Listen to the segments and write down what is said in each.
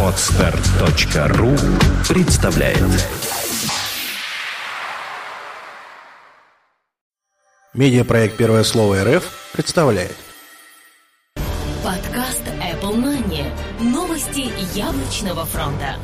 Отстар.ру представляет Медиапроект «Первое слово РФ» представляет Подкаст Apple Money. Новости яблочного фронта.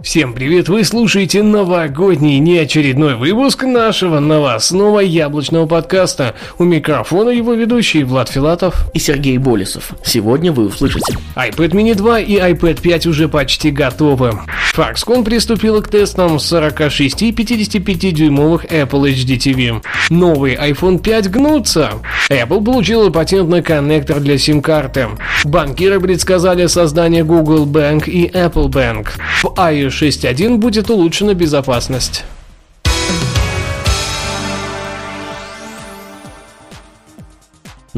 Всем привет! Вы слушаете новогодний неочередной выпуск нашего новостного яблочного подкаста. У микрофона его ведущий Влад Филатов и Сергей Болесов. Сегодня вы услышите. iPad mini 2 и iPad 5 уже почти готовы. Foxconn приступила к тестам 46 и 55 дюймовых Apple HD TV. Новый iPhone 5 гнутся. Apple получила патент на коннектор для сим-карты. Банкиры предсказали создание Google Bank и Apple Bank. В iOS 6.1 будет улучшена безопасность.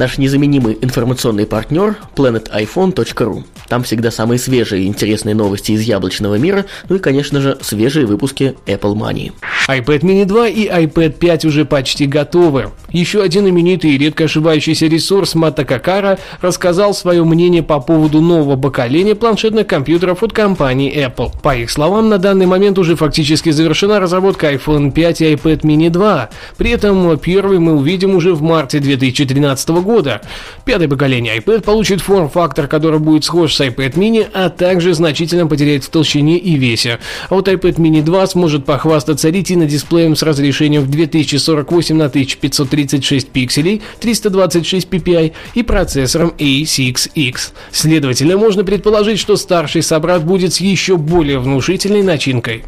Наш незаменимый информационный партнер planetiphone.ru. Там всегда самые свежие и интересные новости из яблочного мира, ну и, конечно же, свежие выпуски Apple Money. iPad mini 2 и iPad 5 уже почти готовы. Еще один именитый и редко ошибающийся ресурс Мата Какара рассказал свое мнение по поводу нового поколения планшетных компьютеров от компании Apple. По их словам, на данный момент уже фактически завершена разработка iPhone 5 и iPad mini 2. При этом первый мы увидим уже в марте 2013 года года. Пятое поколение iPad получит форм-фактор, который будет схож с iPad mini, а также значительно потеряет в толщине и весе. А вот iPad mini 2 сможет похвастаться ретино-дисплеем с разрешением в 2048 на 1536 пикселей, 326 ppi и процессором A6X. Следовательно, можно предположить, что старший собрат будет с еще более внушительной начинкой.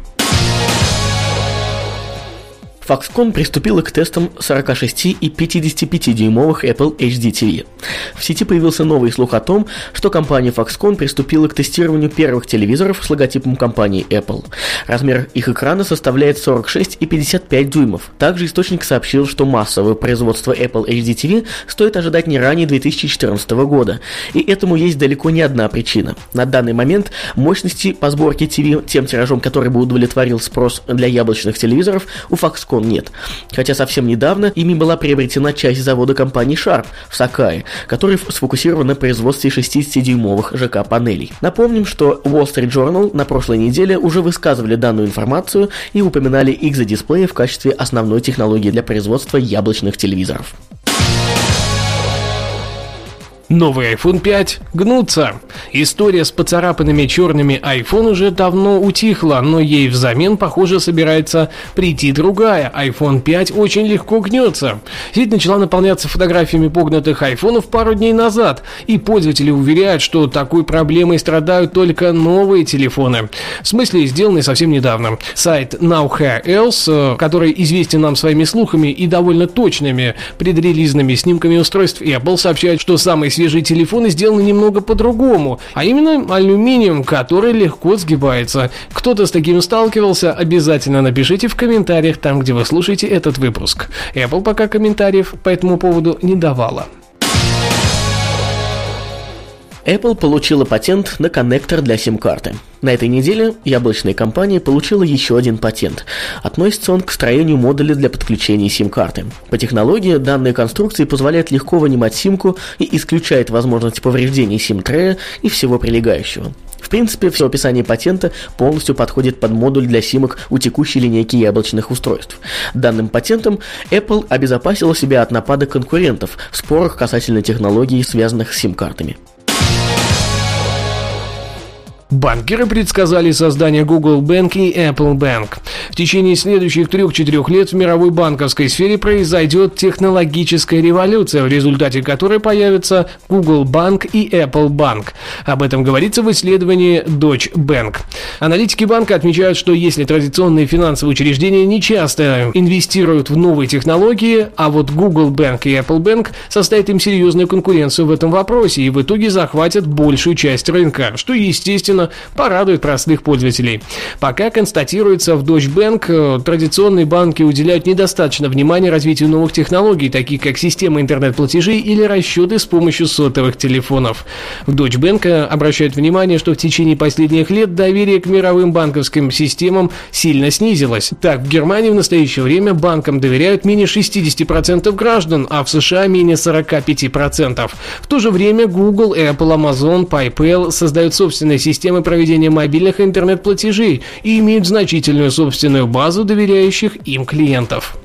Foxconn приступила к тестам 46 и 55-дюймовых Apple HD TV. В сети появился новый слух о том, что компания Foxconn приступила к тестированию первых телевизоров с логотипом компании Apple. Размер их экрана составляет 46 и 55 дюймов. Также источник сообщил, что массовое производство Apple HD TV стоит ожидать не ранее 2014 года. И этому есть далеко не одна причина. На данный момент мощности по сборке TV тем тиражом, который бы удовлетворил спрос для яблочных телевизоров, у Foxconn Foxconn нет. Хотя совсем недавно ими была приобретена часть завода компании Sharp в Сакае, который сфокусирован на производстве 60-дюймовых ЖК-панелей. Напомним, что Wall Street Journal на прошлой неделе уже высказывали данную информацию и упоминали XZ-дисплеи в качестве основной технологии для производства яблочных телевизоров. Новый iPhone 5 гнутся. История с поцарапанными черными iPhone уже давно утихла, но ей взамен, похоже, собирается прийти другая. iPhone 5 очень легко гнется. Сеть начала наполняться фотографиями погнутых айфонов пару дней назад, и пользователи уверяют, что такой проблемой страдают только новые телефоны. В смысле, сделанные совсем недавно. Сайт NowHairElse, который известен нам своими слухами и довольно точными предрелизными снимками устройств Apple, сообщает, что самый свежий свежие телефоны сделаны немного по-другому, а именно алюминием, который легко сгибается. Кто-то с таким сталкивался, обязательно напишите в комментариях там, где вы слушаете этот выпуск. Apple пока комментариев по этому поводу не давала. Apple получила патент на коннектор для сим-карты. На этой неделе яблочная компания получила еще один патент. Относится он к строению модуля для подключения сим-карты. По технологии данные конструкции позволяют легко вынимать симку и исключает возможность повреждений сим-трея и всего прилегающего. В принципе, все описание патента полностью подходит под модуль для симок у текущей линейки яблочных устройств. Данным патентом Apple обезопасила себя от нападок конкурентов в спорах касательно технологий, связанных с сим-картами. Банкиры предсказали создание Google Bank и Apple Bank. В течение следующих 3-4 лет в мировой банковской сфере произойдет технологическая революция, в результате которой появятся Google Bank и Apple Bank. Об этом говорится в исследовании Deutsche Bank. Аналитики банка отмечают, что если традиционные финансовые учреждения не часто инвестируют в новые технологии, а вот Google Bank и Apple Bank составят им серьезную конкуренцию в этом вопросе и в итоге захватят большую часть рынка, что, естественно, возможно, порадует простых пользователей. Пока констатируется в Deutsche Bank, э, традиционные банки уделяют недостаточно внимания развитию новых технологий, таких как система интернет-платежей или расчеты с помощью сотовых телефонов. В Deutsche Bank э, обращают внимание, что в течение последних лет доверие к мировым банковским системам сильно снизилось. Так, в Германии в настоящее время банкам доверяют менее 60% граждан, а в США менее 45%. В то же время Google, Apple, Amazon, PayPal создают собственные системы проведения мобильных интернет-платежей и имеют значительную собственную базу доверяющих им клиентов.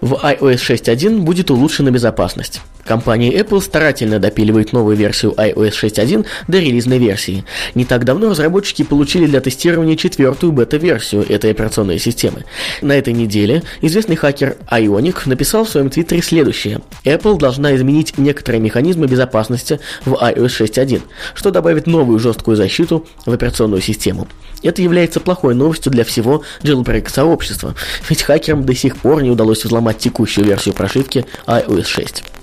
В iOS 6.1 будет улучшена безопасность. Компания Apple старательно допиливает новую версию iOS 6.1 до релизной версии. Не так давно разработчики получили для тестирования четвертую бета-версию этой операционной системы. На этой неделе известный хакер Ionic написал в своем твиттере следующее. Apple должна изменить некоторые механизмы безопасности в iOS 6.1, что добавит новую жесткую защиту в операционную систему. Это является плохой новостью для всего jailbreak сообщества, ведь хакерам до сих пор не удалось взломать текущую версию прошивки iOS 6.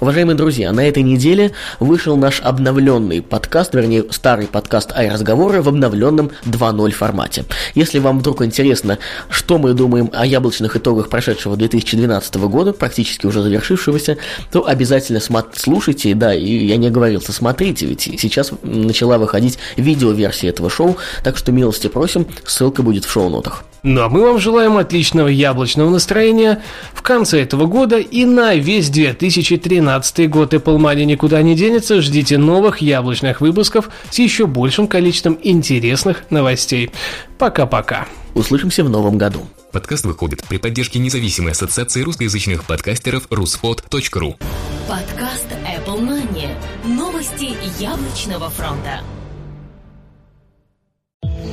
Уважаемые друзья, на этой неделе вышел наш обновленный подкаст, вернее, старый подкаст «Ай-разговоры» в обновленном 2.0 формате. Если вам вдруг интересно, что мы думаем о яблочных итогах прошедшего 2012 года, практически уже завершившегося, то обязательно слушайте, да, и я не оговорился, смотрите, ведь сейчас начала выходить видеоверсия этого шоу, так что милости просим, ссылка будет в шоу-нотах. Ну а мы вам желаем отличного яблочного настроения в конце этого года и на весь 2013 год Apple Money никуда не денется. Ждите новых яблочных выпусков с еще большим количеством интересных новостей. Пока-пока. Услышимся в новом году. Подкаст выходит при поддержке независимой ассоциации русскоязычных подкастеров ruspod.ru Подкаст Apple Money. Новости яблочного фронта.